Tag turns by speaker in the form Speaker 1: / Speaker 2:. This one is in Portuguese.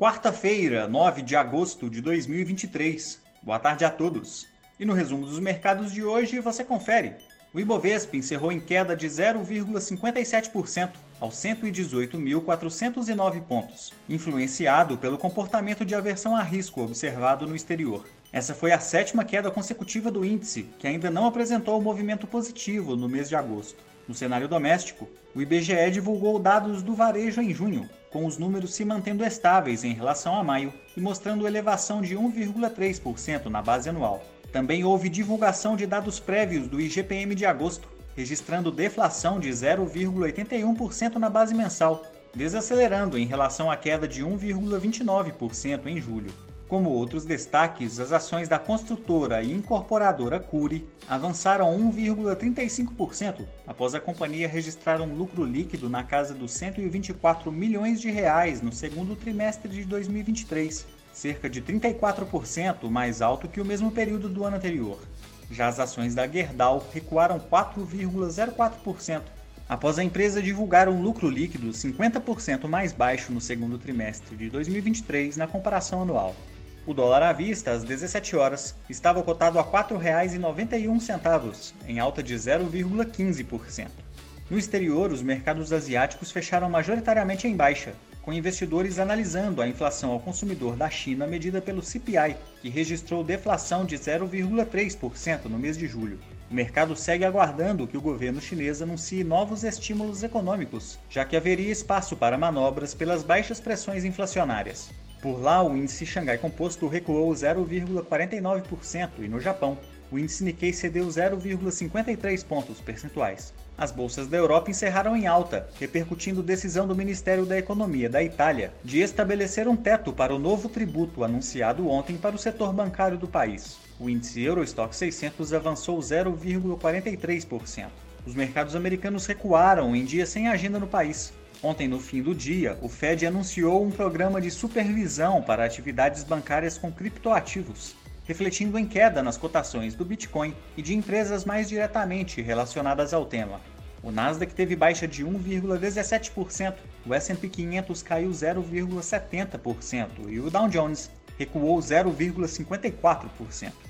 Speaker 1: Quarta-feira, 9 de agosto de 2023. Boa tarde a todos. E no resumo dos mercados de hoje você confere. O Ibovespa encerrou em queda de 0,57% aos 118.409 pontos, influenciado pelo comportamento de aversão a risco observado no exterior. Essa foi a sétima queda consecutiva do índice, que ainda não apresentou movimento positivo no mês de agosto. No cenário doméstico, o IBGE divulgou dados do varejo em junho, com os números se mantendo estáveis em relação a maio e mostrando elevação de 1,3% na base anual. Também houve divulgação de dados prévios do IGPM de agosto, registrando deflação de 0,81% na base mensal, desacelerando em relação à queda de 1,29% em julho. Como outros destaques, as ações da construtora e incorporadora Curi avançaram 1,35% após a companhia registrar um lucro líquido na casa dos 124 milhões de reais no segundo trimestre de 2023, cerca de 34% mais alto que o mesmo período do ano anterior. Já as ações da Gerdau recuaram 4,04% após a empresa divulgar um lucro líquido 50% mais baixo no segundo trimestre de 2023 na comparação anual. O dólar à vista, às 17 horas, estava cotado a R$ 4,91, em alta de 0,15%. No exterior, os mercados asiáticos fecharam majoritariamente em baixa, com investidores analisando a inflação ao consumidor da China medida pelo CPI, que registrou deflação de 0,3% no mês de julho. O mercado segue aguardando que o governo chinês anuncie novos estímulos econômicos, já que haveria espaço para manobras pelas baixas pressões inflacionárias. Por lá, o índice Xangai Composto recuou 0,49% e no Japão, o índice Nikkei cedeu 0,53 pontos percentuais. As bolsas da Europa encerraram em alta, repercutindo decisão do Ministério da Economia da Itália de estabelecer um teto para o novo tributo anunciado ontem para o setor bancário do país. O índice Eurostock 600 avançou 0,43%. Os mercados americanos recuaram em dia sem agenda no país, Ontem, no fim do dia, o Fed anunciou um programa de supervisão para atividades bancárias com criptoativos, refletindo em queda nas cotações do Bitcoin e de empresas mais diretamente relacionadas ao tema. O Nasdaq teve baixa de 1,17%, o S&P 500 caiu 0,70% e o Dow Jones recuou 0,54%.